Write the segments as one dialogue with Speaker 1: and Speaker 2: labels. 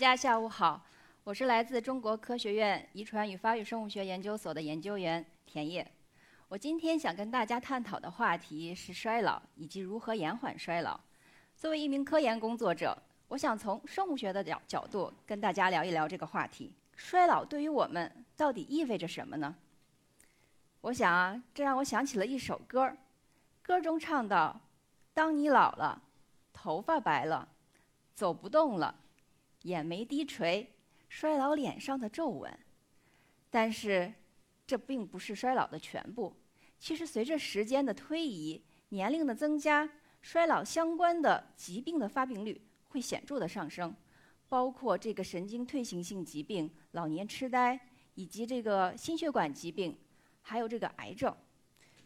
Speaker 1: 大家下午好，我是来自中国科学院遗传与发育生物学研究所的研究员田烨。我今天想跟大家探讨的话题是衰老以及如何延缓衰老。作为一名科研工作者，我想从生物学的角角度跟大家聊一聊这个话题：衰老对于我们到底意味着什么呢？我想啊，这让我想起了一首歌，歌中唱到：“当你老了，头发白了，走不动了。”眼眉低垂，衰老脸上的皱纹。但是，这并不是衰老的全部。其实，随着时间的推移，年龄的增加，衰老相关的疾病的发病率会显著的上升，包括这个神经退行性疾病、老年痴呆，以及这个心血管疾病，还有这个癌症。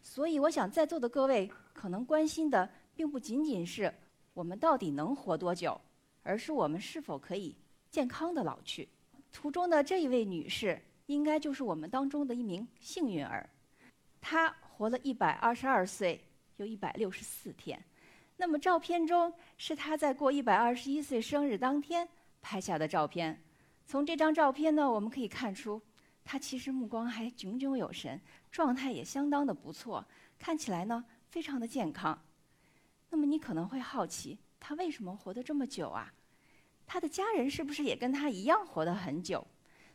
Speaker 1: 所以，我想在座的各位可能关心的，并不仅仅是我们到底能活多久。而是我们是否可以健康的老去？图中的这一位女士，应该就是我们当中的一名幸运儿。她活了一百二十二岁又一百六十四天。那么照片中是她在过一百二十一岁生日当天拍下的照片。从这张照片呢，我们可以看出，她其实目光还炯炯有神，状态也相当的不错，看起来呢非常的健康。那么你可能会好奇。他为什么活得这么久啊？他的家人是不是也跟他一样活得很久？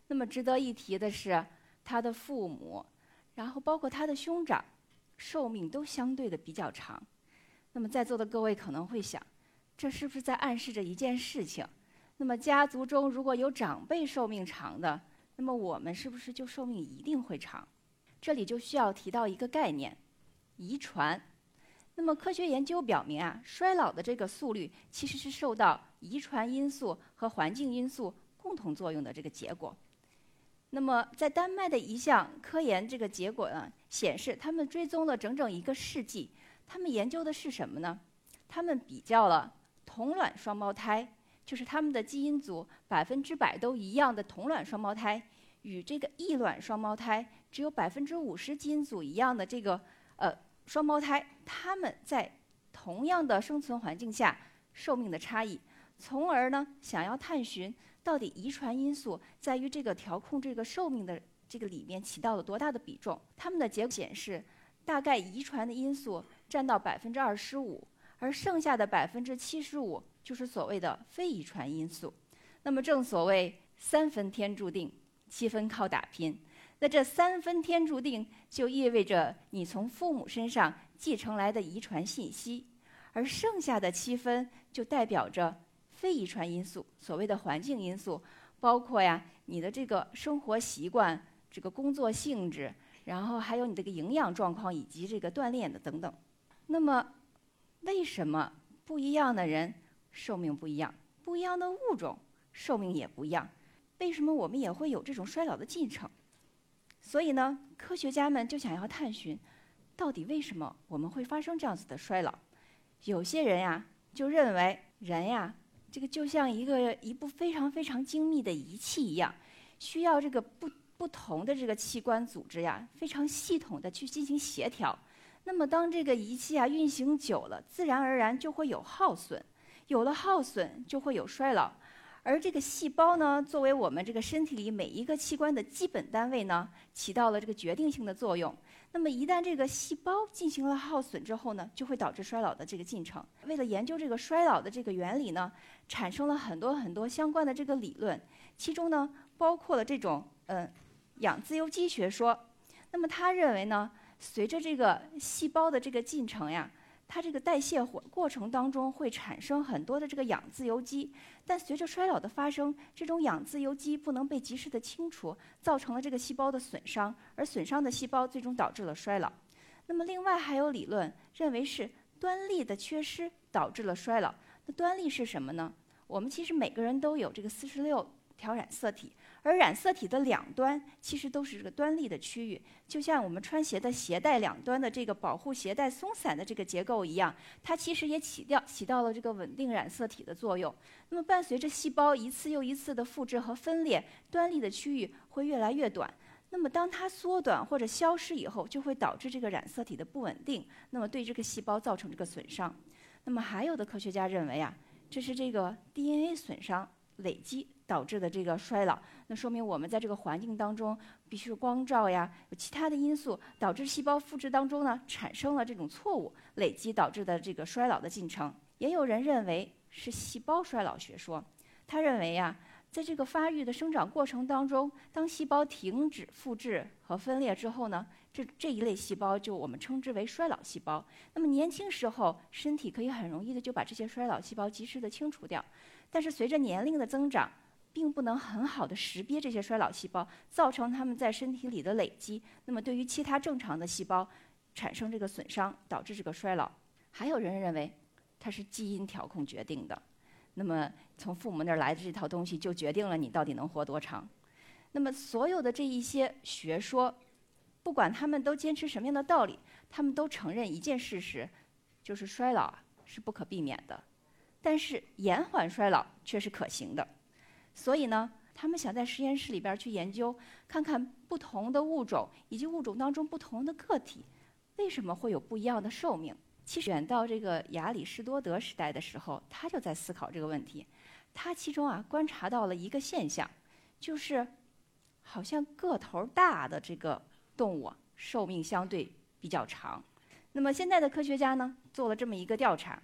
Speaker 1: 那么值得一提的是，他的父母，然后包括他的兄长，寿命都相对的比较长。那么在座的各位可能会想，这是不是在暗示着一件事情？那么家族中如果有长辈寿命长的，那么我们是不是就寿命一定会长？这里就需要提到一个概念：遗传。那么科学研究表明啊，衰老的这个速率其实是受到遗传因素和环境因素共同作用的这个结果。那么在丹麦的一项科研这个结果呢，显示他们追踪了整整一个世纪，他们研究的是什么呢？他们比较了同卵双胞胎，就是他们的基因组百分之百都一样的同卵双胞胎，与这个异卵双胞胎只有百分之五十基因组一样的这个呃。双胞胎他们在同样的生存环境下寿命的差异，从而呢想要探寻到底遗传因素在于这个调控这个寿命的这个里面起到了多大的比重。他们的结果显示，大概遗传的因素占到百分之二十五，而剩下的百分之七十五就是所谓的非遗传因素。那么正所谓三分天注定，七分靠打拼。那这三分天注定，就意味着你从父母身上继承来的遗传信息，而剩下的七分就代表着非遗传因素，所谓的环境因素，包括呀你的这个生活习惯、这个工作性质，然后还有你这个营养状况以及这个锻炼的等等。那么，为什么不一样的人寿命不一样，不一样的物种寿命也不一样？为什么我们也会有这种衰老的进程？所以呢，科学家们就想要探寻，到底为什么我们会发生这样子的衰老？有些人呀，就认为人呀，这个就像一个一部非常非常精密的仪器一样，需要这个不不同的这个器官组织呀，非常系统的去进行协调。那么，当这个仪器啊运行久了，自然而然就会有耗损，有了耗损就会有衰老。而这个细胞呢，作为我们这个身体里每一个器官的基本单位呢，起到了这个决定性的作用。那么一旦这个细胞进行了耗损之后呢，就会导致衰老的这个进程。为了研究这个衰老的这个原理呢，产生了很多很多相关的这个理论，其中呢包括了这种嗯氧自由基学说。那么他认为呢，随着这个细胞的这个进程呀。它这个代谢过过程当中会产生很多的这个氧自由基，但随着衰老的发生，这种氧自由基不能被及时的清除，造成了这个细胞的损伤，而损伤的细胞最终导致了衰老。那么另外还有理论认为是端粒的缺失导致了衰老。那端粒是什么呢？我们其实每个人都有这个四十六条染色体。而染色体的两端其实都是这个端粒的区域，就像我们穿鞋的鞋带两端的这个保护鞋带松散的这个结构一样，它其实也起掉起到了这个稳定染色体的作用。那么伴随着细胞一次又一次的复制和分裂，端粒的区域会越来越短。那么当它缩短或者消失以后，就会导致这个染色体的不稳定，那么对这个细胞造成这个损伤。那么还有的科学家认为啊，这是这个 DNA 损伤。累积导致的这个衰老，那说明我们在这个环境当中，必须是光照呀，有其他的因素导致细胞复制当中呢产生了这种错误累积导致的这个衰老的进程。也有人认为是细胞衰老学说，他认为呀。在这个发育的生长过程当中，当细胞停止复制和分裂之后呢，这这一类细胞就我们称之为衰老细胞。那么年轻时候，身体可以很容易的就把这些衰老细胞及时的清除掉，但是随着年龄的增长，并不能很好的识别这些衰老细胞，造成它们在身体里的累积。那么对于其他正常的细胞产生这个损伤，导致这个衰老。还有人认为，它是基因调控决定的。那么，从父母那儿来的这套东西，就决定了你到底能活多长。那么，所有的这一些学说，不管他们都坚持什么样的道理，他们都承认一件事实，就是衰老是不可避免的，但是延缓衰老却是可行的。所以呢，他们想在实验室里边去研究，看看不同的物种以及物种当中不同的个体，为什么会有不一样的寿命。其实远到这个亚里士多德时代的时候，他就在思考这个问题。他其中啊观察到了一个现象，就是好像个头大的这个动物寿命相对比较长。那么现在的科学家呢做了这么一个调查，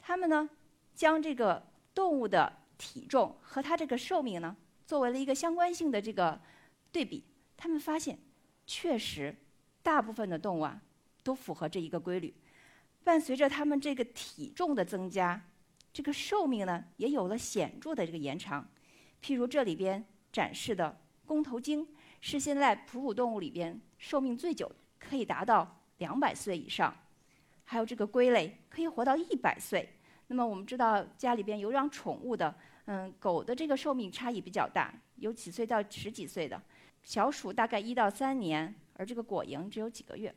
Speaker 1: 他们呢将这个动物的体重和它这个寿命呢作为了一个相关性的这个对比，他们发现确实大部分的动物啊都符合这一个规律。伴随着它们这个体重的增加，这个寿命呢也有了显著的这个延长。譬如这里边展示的公头鲸，是现在哺乳动物里边寿命最久，可以达到两百岁以上。还有这个龟类可以活到一百岁。那么我们知道家里边有养宠物的，嗯，狗的这个寿命差异比较大，有几岁到十几岁的，小鼠大概一到三年，而这个果蝇只有几个月。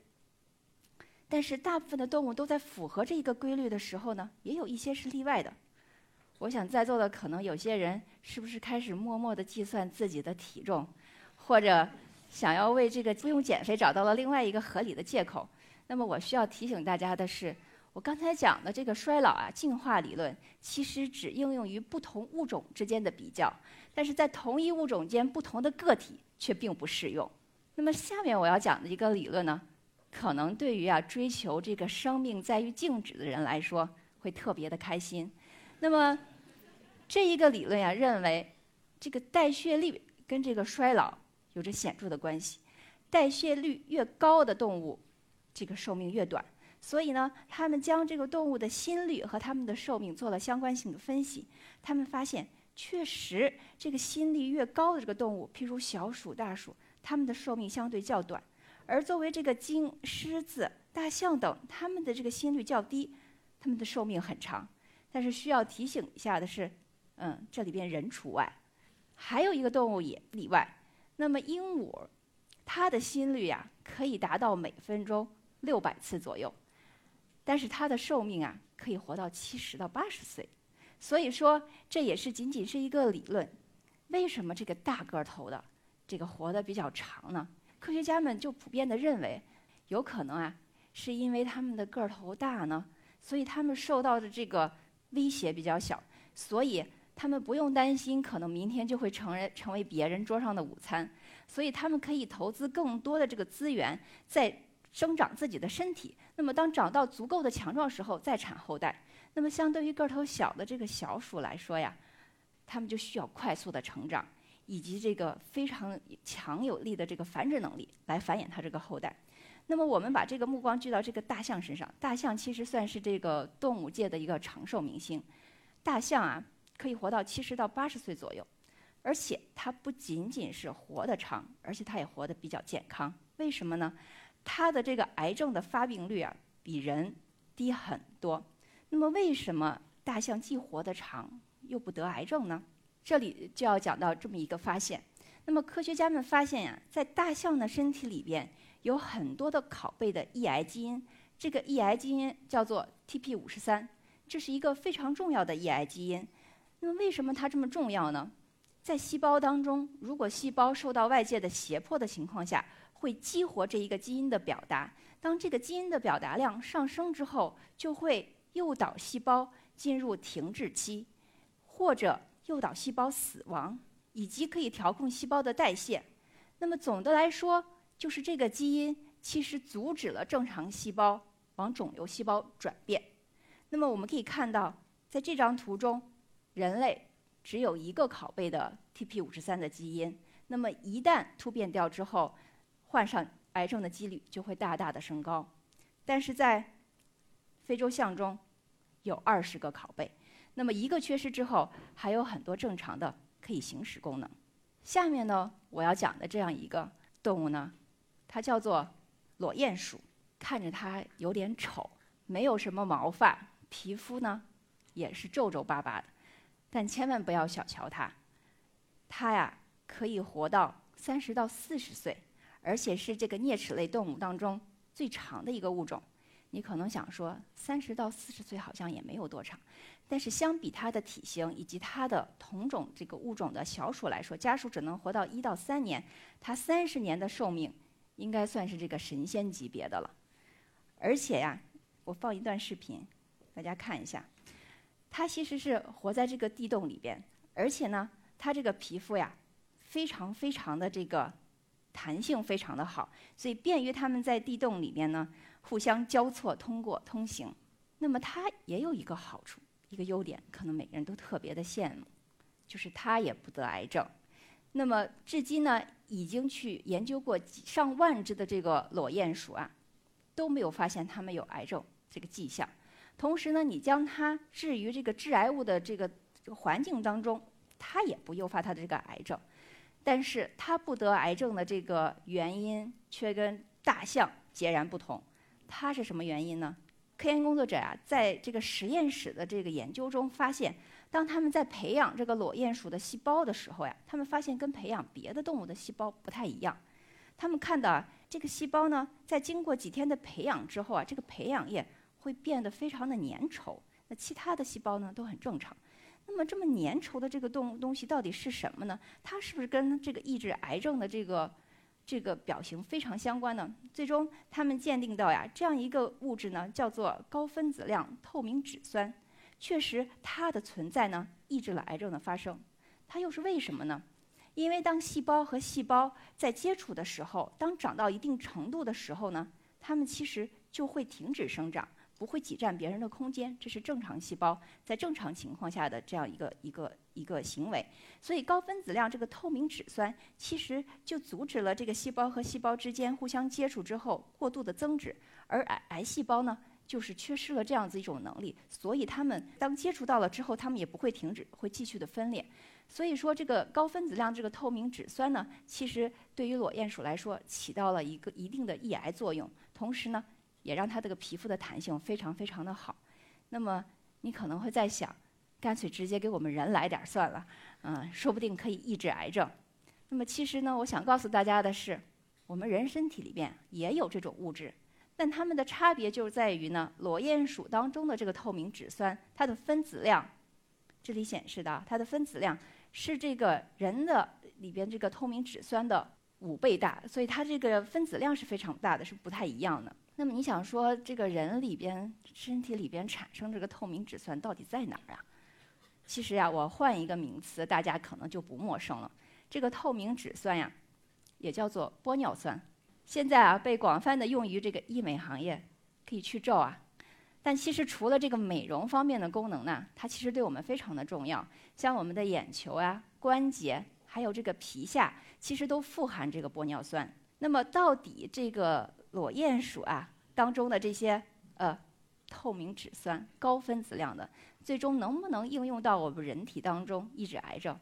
Speaker 1: 但是大部分的动物都在符合这一个规律的时候呢，也有一些是例外的。我想在座的可能有些人是不是开始默默地计算自己的体重，或者想要为这个不用减肥找到了另外一个合理的借口？那么我需要提醒大家的是，我刚才讲的这个衰老啊进化理论，其实只应用于不同物种之间的比较，但是在同一物种间不同的个体却并不适用。那么下面我要讲的一个理论呢？可能对于啊追求这个生命在于静止的人来说，会特别的开心。那么，这一个理论呀认为，这个代谢率跟这个衰老有着显著的关系。代谢率越高的动物，这个寿命越短。所以呢，他们将这个动物的心率和它们的寿命做了相关性的分析。他们发现，确实这个心率越高的这个动物，譬如小鼠、大鼠，它们的寿命相对较短。而作为这个鲸、狮子、大象等，它们的这个心率较低，它们的寿命很长。但是需要提醒一下的是，嗯，这里边人除外，还有一个动物也例外。那么鹦鹉，它的心率呀可以达到每分钟六百次左右，但是它的寿命啊可以活到七十到八十岁。所以说，这也是仅仅是一个理论。为什么这个大个头的这个活得比较长呢？科学家们就普遍的认为，有可能啊，是因为他们的个头大呢，所以他们受到的这个威胁比较小，所以他们不用担心可能明天就会成人成为别人桌上的午餐，所以他们可以投资更多的这个资源在生长自己的身体。那么当长到足够的强壮时候再产后代。那么相对于个头小的这个小鼠来说呀，它们就需要快速的成长。以及这个非常强有力的这个繁殖能力来繁衍它这个后代。那么我们把这个目光聚到这个大象身上，大象其实算是这个动物界的一个长寿明星。大象啊，可以活到七十到八十岁左右，而且它不仅仅是活得长，而且它也活得比较健康。为什么呢？它的这个癌症的发病率啊，比人低很多。那么为什么大象既活得长又不得癌症呢？这里就要讲到这么一个发现。那么科学家们发现呀，在大象的身体里边有很多的拷贝的抑癌基因，这个抑癌基因叫做 TP53，这是一个非常重要的抑癌基因。那么为什么它这么重要呢？在细胞当中，如果细胞受到外界的胁迫的情况下，会激活这一个基因的表达。当这个基因的表达量上升之后，就会诱导细胞进入停滞期，或者。诱导细胞死亡，以及可以调控细胞的代谢。那么总的来说，就是这个基因其实阻止了正常细胞往肿瘤细胞转变。那么我们可以看到，在这张图中，人类只有一个拷贝的 TP53 的基因。那么一旦突变掉之后，患上癌症的几率就会大大的升高。但是在非洲象中，有二十个拷贝，那么一个缺失之后，还有很多正常的可以行使功能。下面呢，我要讲的这样一个动物呢，它叫做裸鼹鼠。看着它有点丑，没有什么毛发，皮肤呢也是皱皱巴巴的，但千万不要小瞧它，它呀可以活到三十到四十岁，而且是这个啮齿类动物当中最长的一个物种。你可能想说，三十到四十岁好像也没有多长，但是相比它的体型以及它的同种这个物种的小鼠来说，家鼠只能活到一到三年，它三十年的寿命应该算是这个神仙级别的了。而且呀，我放一段视频，大家看一下，它其实是活在这个地洞里边，而且呢，它这个皮肤呀，非常非常的这个弹性非常的好，所以便于它们在地洞里面呢。互相交错通过通行，那么它也有一个好处，一个优点，可能每个人都特别的羡慕，就是它也不得癌症。那么至今呢，已经去研究过几上万只的这个裸鼹鼠啊，都没有发现它们有癌症这个迹象。同时呢，你将它置于这个致癌物的这个这个环境当中，它也不诱发它的这个癌症。但是他不得癌症的这个原因，却跟大象截然不同。它是什么原因呢？科研工作者啊，在这个实验室的这个研究中发现，当他们在培养这个裸鼹鼠的细胞的时候呀，他们发现跟培养别的动物的细胞不太一样。他们看到啊，这个细胞呢，在经过几天的培养之后啊，这个培养液会变得非常的粘稠。那其他的细胞呢，都很正常。那么这么粘稠的这个动东西到底是什么呢？它是不是跟这个抑制癌症的这个？这个表型非常相关呢，最终他们鉴定到呀，这样一个物质呢，叫做高分子量透明质酸，确实它的存在呢，抑制了癌症的发生。它又是为什么呢？因为当细胞和细胞在接触的时候，当长到一定程度的时候呢，它们其实就会停止生长。不会挤占别人的空间，这是正常细胞在正常情况下的这样一个一个一个行为。所以高分子量这个透明质酸其实就阻止了这个细胞和细胞之间互相接触之后过度的增殖，而癌癌细胞呢就是缺失了这样子一种能力，所以它们当接触到了之后，它们也不会停止，会继续的分裂。所以说这个高分子量这个透明质酸呢，其实对于裸鼹鼠来说起到了一个一定的抑癌作用，同时呢。也让它这个皮肤的弹性非常非常的好。那么你可能会在想，干脆直接给我们人来点算了，嗯，说不定可以抑制癌症。那么其实呢，我想告诉大家的是，我们人身体里边也有这种物质，但它们的差别就在于呢，裸鼹鼠当中的这个透明质酸，它的分子量，这里显示的它的分子量是这个人的里边这个透明质酸的五倍大，所以它这个分子量是非常大的，是不太一样的。那么你想说，这个人里边身体里边产生这个透明质酸到底在哪儿啊？其实呀，我换一个名词，大家可能就不陌生了。这个透明质酸呀，也叫做玻尿酸。现在啊，被广泛的用于这个医美行业，可以去皱啊。但其实除了这个美容方面的功能呢，它其实对我们非常的重要。像我们的眼球啊、关节，还有这个皮下，其实都富含这个玻尿酸。那么到底这个？裸鼹鼠啊当中的这些呃透明质酸高分子量的，最终能不能应用到我们人体当中抑制癌症？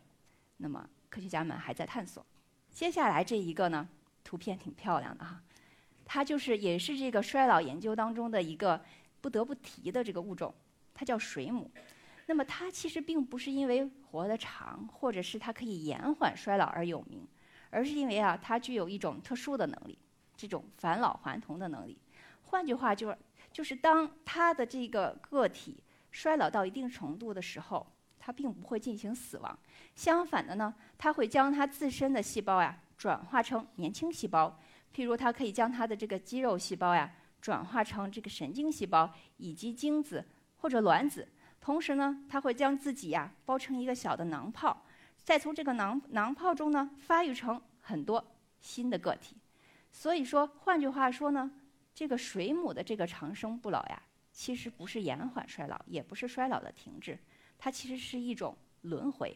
Speaker 1: 那么科学家们还在探索。接下来这一个呢，图片挺漂亮的哈，它就是也是这个衰老研究当中的一个不得不提的这个物种，它叫水母。那么它其实并不是因为活得长，或者是它可以延缓衰老而有名，而是因为啊它具有一种特殊的能力。这种返老还童的能力，换句话就是，就是当它的这个个体衰老到一定程度的时候，它并不会进行死亡。相反的呢，它会将它自身的细胞呀转化成年轻细胞。譬如，它可以将它的这个肌肉细胞呀转化成这个神经细胞以及精子或者卵子。同时呢，它会将自己呀包成一个小的囊泡，再从这个囊囊泡中呢发育成很多新的个体。所以说，换句话说呢，这个水母的这个长生不老呀，其实不是延缓衰老，也不是衰老的停滞，它其实是一种轮回。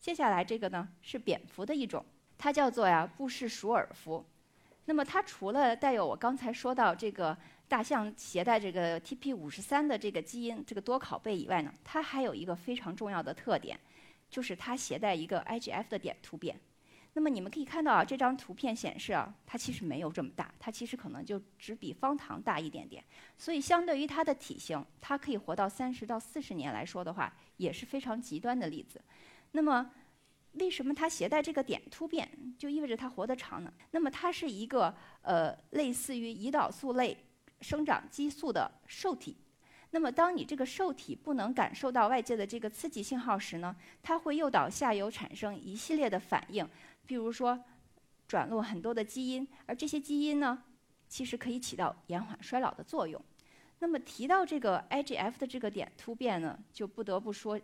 Speaker 1: 接下来这个呢是蝙蝠的一种，它叫做呀布氏鼠耳蝠。那么它除了带有我刚才说到这个大象携带这个 TP 五十三的这个基因这个多拷贝以外呢，它还有一个非常重要的特点，就是它携带一个 IGF 的点突变。那么你们可以看到啊，这张图片显示啊，它其实没有这么大，它其实可能就只比方糖大一点点。所以相对于它的体型，它可以活到三十到四十年来说的话，也是非常极端的例子。那么为什么它携带这个点突变，就意味着它活得长呢？那么它是一个呃类似于胰岛素类生长激素的受体。那么当你这个受体不能感受到外界的这个刺激信号时呢，它会诱导下游产生一系列的反应。比如说，转录很多的基因，而这些基因呢，其实可以起到延缓衰老的作用。那么提到这个 IGF 的这个点突变呢，就不得不说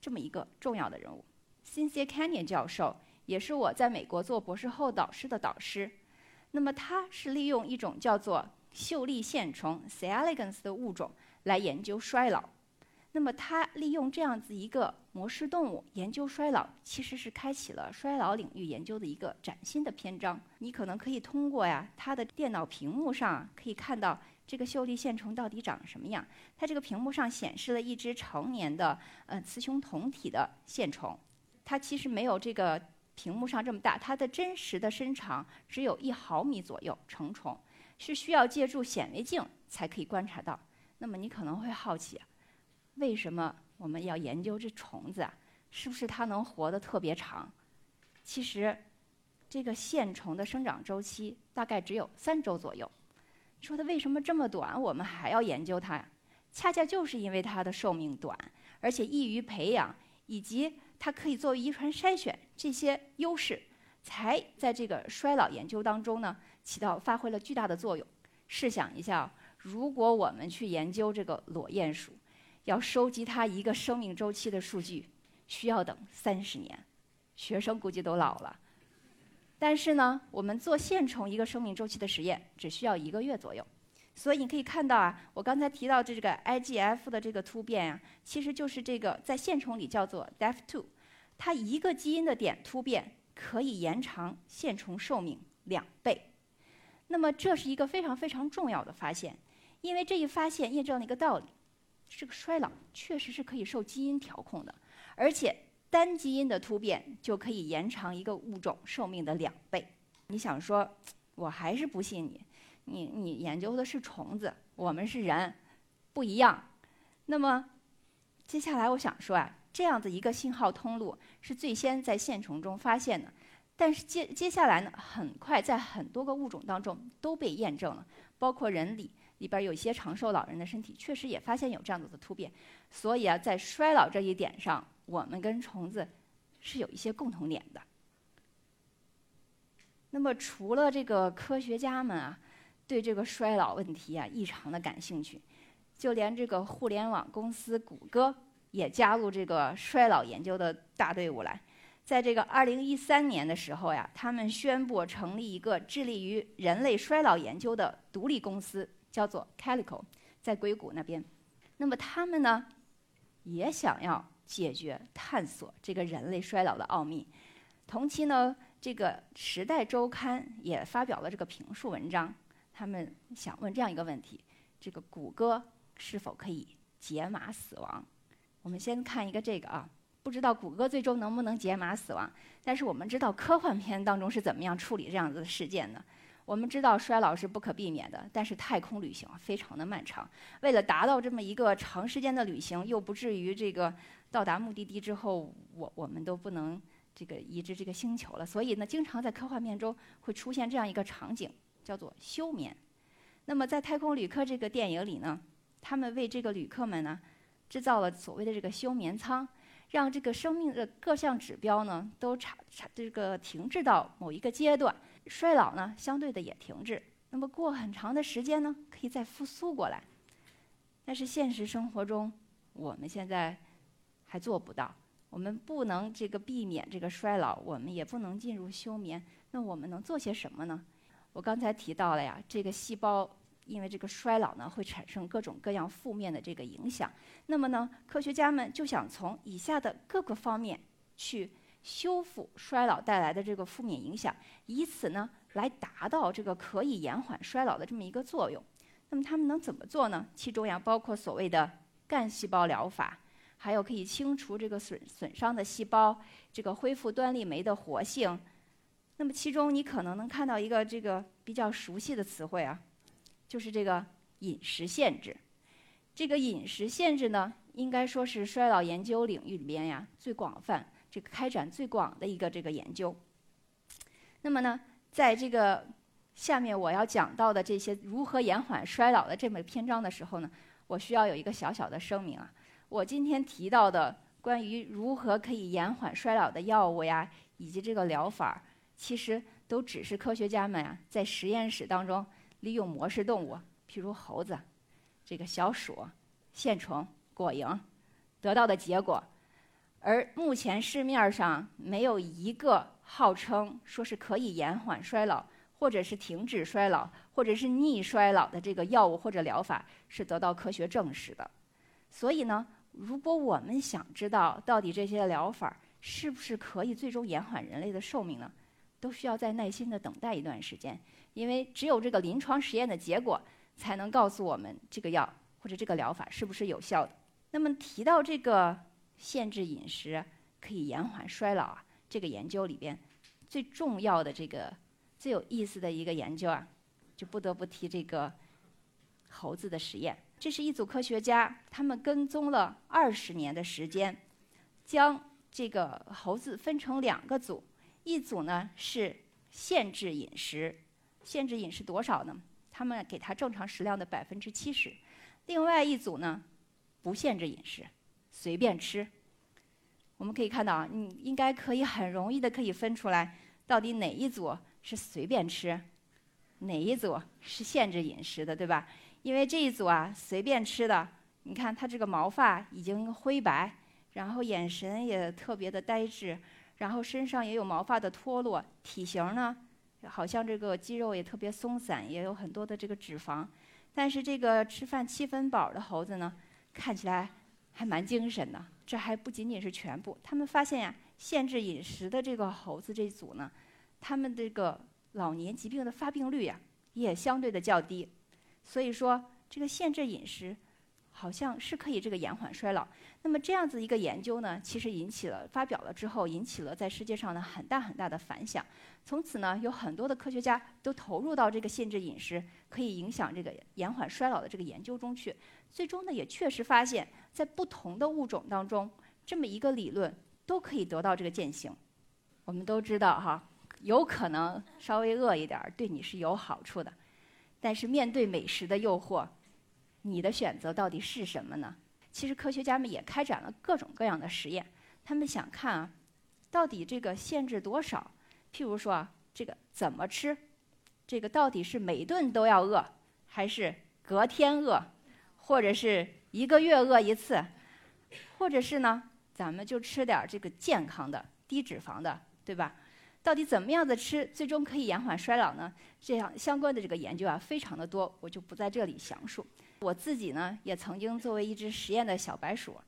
Speaker 1: 这么一个重要的人物，Cynthia Canyon 教授，也是我在美国做博士后导师的导师。那么他是利用一种叫做秀丽线虫 C. elegans 的物种来研究衰老。那么，他利用这样子一个模式动物研究衰老，其实是开启了衰老领域研究的一个崭新的篇章。你可能可以通过呀，它的电脑屏幕上可以看到这个秀丽线虫到底长什么样。它这个屏幕上显示了一只成年的呃雌雄同体的线虫，它其实没有这个屏幕上这么大，它的真实的身长只有一毫米左右，成虫是需要借助显微镜才可以观察到。那么你可能会好奇。为什么我们要研究这虫子啊？是不是它能活得特别长？其实，这个线虫的生长周期大概只有三周左右。说它为什么这么短？我们还要研究它呀？恰恰就是因为它的寿命短，而且易于培养，以及它可以作为遗传筛选这些优势，才在这个衰老研究当中呢起到发挥了巨大的作用。试想一下，如果我们去研究这个裸鼹鼠，要收集它一个生命周期的数据，需要等三十年，学生估计都老了。但是呢，我们做线虫一个生命周期的实验，只需要一个月左右。所以你可以看到啊，我刚才提到的这个 IGF 的这个突变啊，其实就是这个在线虫里叫做 DEF2，它一个基因的点突变可以延长线虫寿命两倍。那么这是一个非常非常重要的发现，因为这一发现验证了一个道理。这个衰老确实是可以受基因调控的，而且单基因的突变就可以延长一个物种寿命的两倍。你想说，我还是不信你，你你研究的是虫子，我们是人，不一样。那么接下来我想说啊，这样的一个信号通路是最先在线虫中发现的，但是接接下来呢，很快在很多个物种当中都被验证了，包括人里。里边有一些长寿老人的身体确实也发现有这样子的突变，所以啊，在衰老这一点上，我们跟虫子是有一些共同点的。那么，除了这个科学家们啊，对这个衰老问题啊异常的感兴趣，就连这个互联网公司谷歌也加入这个衰老研究的大队伍来。在这个2013年的时候呀，他们宣布成立一个致力于人类衰老研究的独立公司。叫做 Calico，在硅谷那边。那么他们呢，也想要解决、探索这个人类衰老的奥秘。同期呢，这个《时代周刊》也发表了这个评述文章。他们想问这样一个问题：这个谷歌是否可以解码死亡？我们先看一个这个啊，不知道谷歌最终能不能解码死亡？但是我们知道科幻片当中是怎么样处理这样子的事件的。我们知道衰老是不可避免的，但是太空旅行非常的漫长。为了达到这么一个长时间的旅行，又不至于这个到达目的地之后，我我们都不能这个移植这个星球了。所以呢，经常在科幻片中会出现这样一个场景，叫做休眠。那么在《太空旅客》这个电影里呢，他们为这个旅客们呢制造了所谓的这个休眠舱，让这个生命的各项指标呢都差差这个停滞到某一个阶段。衰老呢，相对的也停滞。那么过很长的时间呢，可以再复苏过来。但是现实生活中，我们现在还做不到。我们不能这个避免这个衰老，我们也不能进入休眠。那我们能做些什么呢？我刚才提到了呀，这个细胞因为这个衰老呢，会产生各种各样负面的这个影响。那么呢，科学家们就想从以下的各个方面去修复衰老带来的这个负面影响，以此呢来达到这个可以延缓衰老的这么一个作用。那么他们能怎么做呢？其中呀，包括所谓的干细胞疗法。还有可以清除这个损损伤的细胞，这个恢复端粒酶的活性。那么其中你可能能看到一个这个比较熟悉的词汇啊，就是这个饮食限制。这个饮食限制呢，应该说是衰老研究领域里边呀最广泛、开展最广的一个这个研究。那么呢，在这个下面我要讲到的这些如何延缓衰老的这么篇章的时候呢，我需要有一个小小的声明啊。我今天提到的关于如何可以延缓衰老的药物呀，以及这个疗法，其实都只是科学家们啊在实验室当中利用模式动物，譬如猴子、这个小鼠、线虫、果蝇得到的结果。而目前市面上没有一个号称说是可以延缓衰老，或者是停止衰老，或者是逆衰老的这个药物或者疗法是得到科学证实的。所以呢。如果我们想知道到底这些疗法是不是可以最终延缓人类的寿命呢，都需要再耐心的等待一段时间，因为只有这个临床实验的结果才能告诉我们这个药或者这个疗法是不是有效的。那么提到这个限制饮食可以延缓衰老啊，这个研究里边最重要的这个最有意思的一个研究啊，就不得不提这个猴子的实验。这是一组科学家，他们跟踪了二十年的时间，将这个猴子分成两个组，一组呢是限制饮食，限制饮食多少呢？他们给它正常食量的百分之七十，另外一组呢不限制饮食，随便吃。我们可以看到啊，你应该可以很容易的可以分出来，到底哪一组是随便吃，哪一组是限制饮食的，对吧？因为这一组啊，随便吃的，你看他这个毛发已经灰白，然后眼神也特别的呆滞，然后身上也有毛发的脱落，体型呢，好像这个肌肉也特别松散，也有很多的这个脂肪。但是这个吃饭七分饱的猴子呢，看起来还蛮精神的。这还不仅仅是全部，他们发现呀，限制饮食的这个猴子这组呢，他们这个老年疾病的发病率呀，也相对的较低。所以说，这个限制饮食好像是可以这个延缓衰老。那么这样子一个研究呢，其实引起了发表了之后，引起了在世界上呢很大很大的反响。从此呢，有很多的科学家都投入到这个限制饮食可以影响这个延缓衰老的这个研究中去。最终呢，也确实发现，在不同的物种当中，这么一个理论都可以得到这个践行。我们都知道哈，有可能稍微饿一点，对你是有好处的。但是面对美食的诱惑，你的选择到底是什么呢？其实科学家们也开展了各种各样的实验，他们想看啊，到底这个限制多少？譬如说啊，这个怎么吃？这个到底是每顿都要饿，还是隔天饿，或者是一个月饿一次？或者是呢，咱们就吃点这个健康的、低脂肪的，对吧？到底怎么样的吃，最终可以延缓衰老呢？这样相关的这个研究啊，非常的多，我就不在这里详述。我自己呢，也曾经作为一只实验的小白鼠，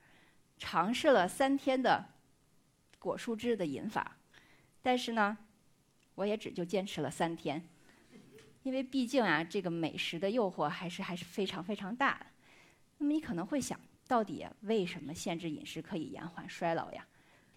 Speaker 1: 尝试了三天的果蔬汁的饮法，但是呢，我也只就坚持了三天，因为毕竟啊，这个美食的诱惑还是还是非常非常大的。那么你可能会想，到底为什么限制饮食可以延缓衰老呀？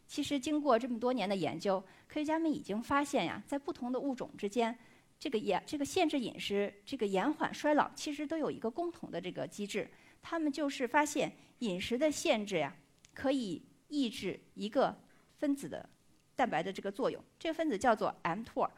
Speaker 1: 其实，经过这么多年的研究，科学家们已经发现呀，在不同的物种之间，这个延这个限制饮食，这个延缓衰老，其实都有一个共同的这个机制。他们就是发现饮食的限制呀，可以抑制一个分子的蛋白的这个作用。这个分子叫做 mTOR，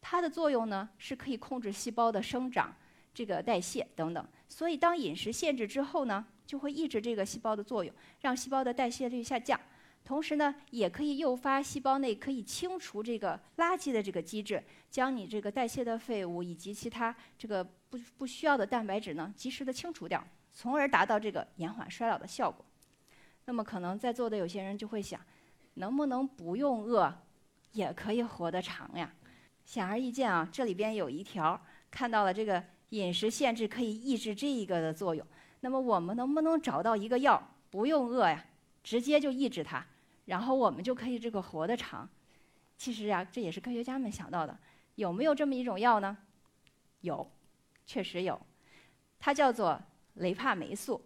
Speaker 1: 它的作用呢是可以控制细胞的生长、这个代谢等等。所以，当饮食限制之后呢，就会抑制这个细胞的作用，让细胞的代谢率下降。同时呢，也可以诱发细胞内可以清除这个垃圾的这个机制，将你这个代谢的废物以及其他这个不不需要的蛋白质呢，及时的清除掉，从而达到这个延缓衰老的效果。那么可能在座的有些人就会想，能不能不用饿，也可以活得长呀？显而易见啊，这里边有一条看到了这个饮食限制可以抑制这一个的作用。那么我们能不能找到一个药，不用饿呀，直接就抑制它，然后我们就可以这个活得长？其实啊，这也是科学家们想到的。有没有这么一种药呢？有，确实有，它叫做雷帕霉素。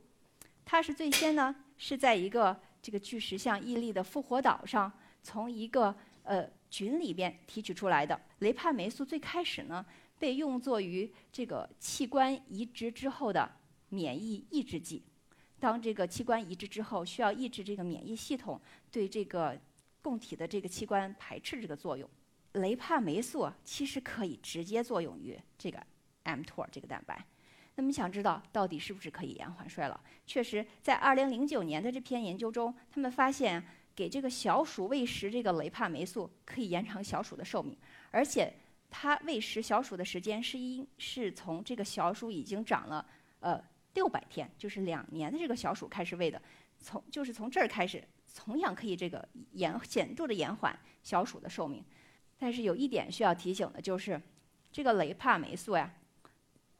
Speaker 1: 它是最先呢是在一个这个巨石像屹立的复活岛上，从一个呃菌里边提取出来的。雷帕霉素最开始呢被用作于这个器官移植之后的免疫抑制剂。当这个器官移植之后，需要抑制这个免疫系统对这个供体的这个器官排斥这个作用。雷帕霉素其实可以直接作用于这个 mTOR 这个蛋白。那么想知道到底是不是可以延缓衰老？确实，在2009年的这篇研究中，他们发现给这个小鼠喂食这个雷帕霉素可以延长小鼠的寿命，而且它喂食小鼠的时间是因是从这个小鼠已经长了呃六百天，就是两年的这个小鼠开始喂的，从就是从这儿开始，同样可以这个延显著的延缓小鼠的寿命。但是有一点需要提醒的就是，这个雷帕霉素呀。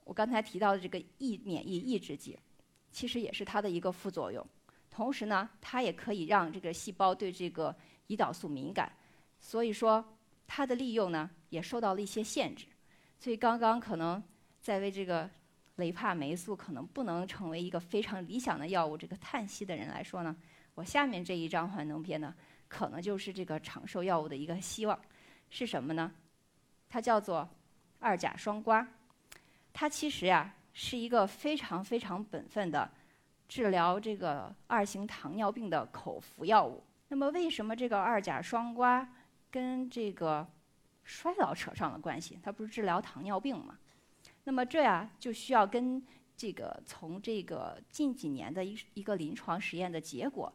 Speaker 1: 我刚才提到的这个抑免疫抑制剂，其实也是它的一个副作用。同时呢，它也可以让这个细胞对这个胰岛素敏感，所以说它的利用呢也受到了一些限制。所以刚刚可能在为这个雷帕霉素可能不能成为一个非常理想的药物这个叹息的人来说呢，我下面这一张幻灯片呢，可能就是这个长寿药物的一个希望。是什么呢？它叫做二甲双胍。它其实呀是一个非常非常本分的治疗这个二型糖尿病的口服药物。那么为什么这个二甲双胍跟这个衰老扯上了关系？它不是治疗糖尿病吗？那么这呀就需要跟这个从这个近几年的一一个临床实验的结果，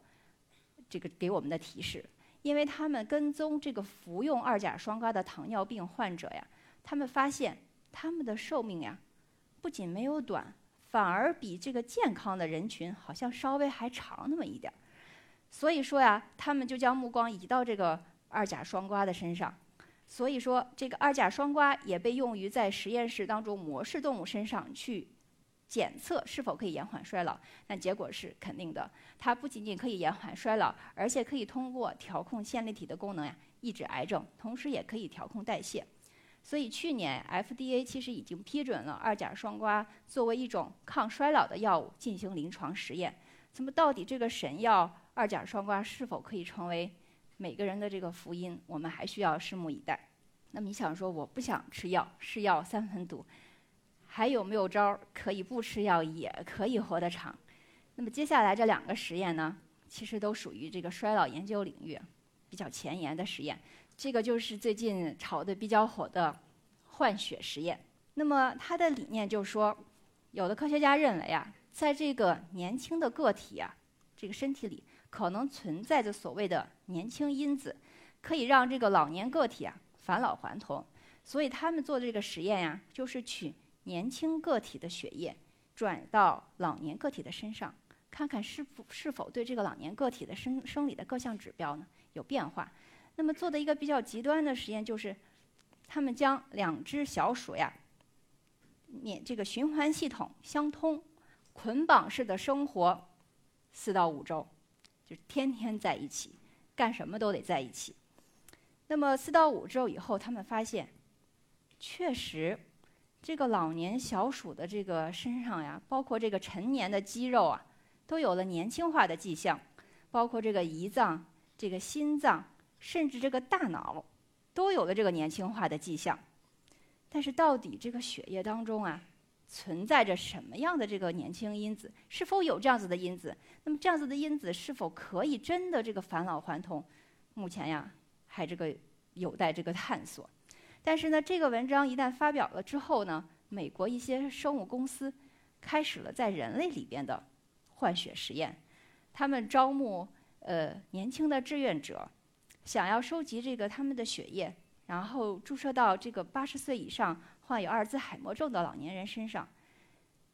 Speaker 1: 这个给我们的提示。因为他们跟踪这个服用二甲双胍的糖尿病患者呀，他们发现他们的寿命呀。不仅没有短，反而比这个健康的人群好像稍微还长那么一点儿。所以说呀，他们就将目光移到这个二甲双胍的身上。所以说，这个二甲双胍也被用于在实验室当中模式动物身上去检测是否可以延缓衰老。那结果是肯定的，它不仅仅可以延缓衰老，而且可以通过调控线粒体的功能呀，抑制癌症，同时也可以调控代谢。所以去年 FDA 其实已经批准了二甲双胍作为一种抗衰老的药物进行临床实验。那么到底这个神药二甲双胍是否可以成为每个人的这个福音？我们还需要拭目以待。那么你想说我不想吃药，是药三分毒，还有没有招儿可以不吃药也可以活得长？那么接下来这两个实验呢，其实都属于这个衰老研究领域比较前沿的实验。这个就是最近炒的比较火的换血实验。那么它的理念就是说，有的科学家认为啊，在这个年轻的个体啊，这个身体里可能存在着所谓的年轻因子，可以让这个老年个体啊返老还童。所以他们做这个实验呀，就是取年轻个体的血液转到老年个体的身上，看看是否是否对这个老年个体的生生理的各项指标呢有变化。那么做的一个比较极端的实验就是，他们将两只小鼠呀，免这个循环系统相通，捆绑式的生活四到五周，就天天在一起，干什么都得在一起。那么四到五周以后，他们发现，确实，这个老年小鼠的这个身上呀，包括这个成年的肌肉啊，都有了年轻化的迹象，包括这个胰脏、这个心脏。甚至这个大脑都有了这个年轻化的迹象，但是到底这个血液当中啊存在着什么样的这个年轻因子？是否有这样子的因子？那么这样子的因子是否可以真的这个返老还童？目前呀还这个有待这个探索。但是呢，这个文章一旦发表了之后呢，美国一些生物公司开始了在人类里边的换血实验，他们招募呃年轻的志愿者。想要收集这个他们的血液，然后注射到这个八十岁以上患有阿尔兹海默症的老年人身上。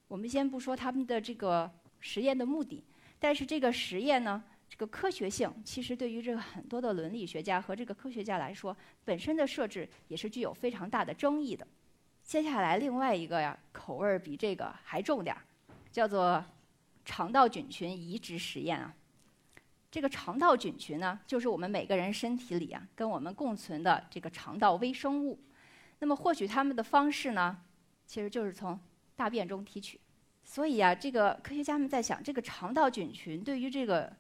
Speaker 1: 我们先不说他们的这个实验的目的，但是这个实验呢，这个科学性其实对于这个很多的伦理学家和这个科学家来说，本身的设置也是具有非常大的争议的。接下来另外一个呀，口味儿比这个还重点儿，叫做肠道菌群移植实验啊。这个肠道菌群呢，就是我们每个人身体里啊，跟我们共存的这个肠道微生物。那么获取它们的方式呢，其实就是从大便中提取。所以啊，这个科学家们在想，这个肠道菌群对于这个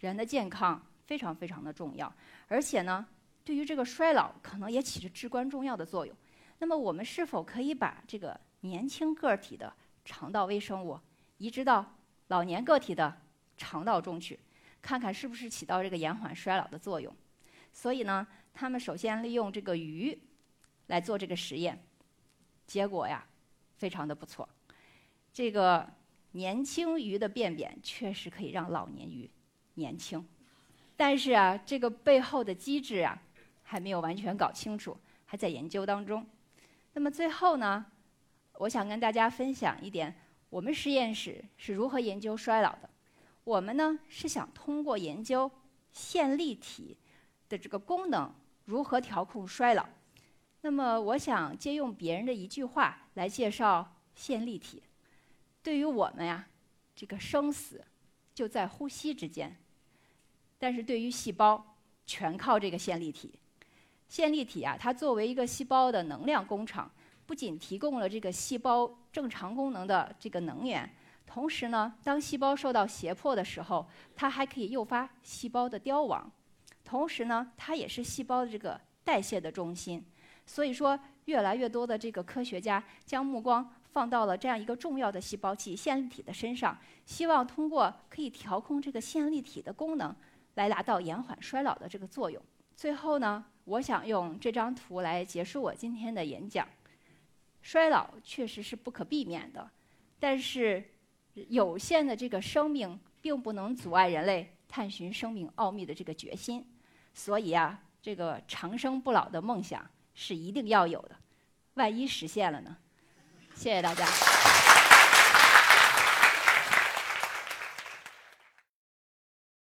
Speaker 1: 人的健康非常非常的重要，而且呢，对于这个衰老可能也起着至关重要的作用。那么我们是否可以把这个年轻个体的肠道微生物移植到老年个体的肠道中去？看看是不是起到这个延缓衰老的作用。所以呢，他们首先利用这个鱼来做这个实验，结果呀，非常的不错。这个年轻鱼的便便确实可以让老年鱼年轻，但是啊，这个背后的机制啊，还没有完全搞清楚，还在研究当中。那么最后呢，我想跟大家分享一点，我们实验室是如何研究衰老的。我们呢是想通过研究线粒体的这个功能，如何调控衰老。那么，我想借用别人的一句话来介绍线粒体。对于我们呀，这个生死就在呼吸之间；但是对于细胞，全靠这个线粒体。线粒体啊，它作为一个细胞的能量工厂，不仅提供了这个细胞正常功能的这个能源。同时呢，当细胞受到胁迫的时候，它还可以诱发细胞的凋亡。同时呢，它也是细胞的这个代谢的中心。所以说，越来越多的这个科学家将目光放到了这样一个重要的细胞器——线粒体的身上，希望通过可以调控这个线粒体的功能，来达到延缓衰老的这个作用。最后呢，我想用这张图来结束我今天的演讲。衰老确实是不可避免的，但是。有限的这个生命，并不能阻碍人类探寻生命奥秘的这个决心，所以啊，这个长生不老的梦想是一定要有的。万一实现了呢？谢谢大家。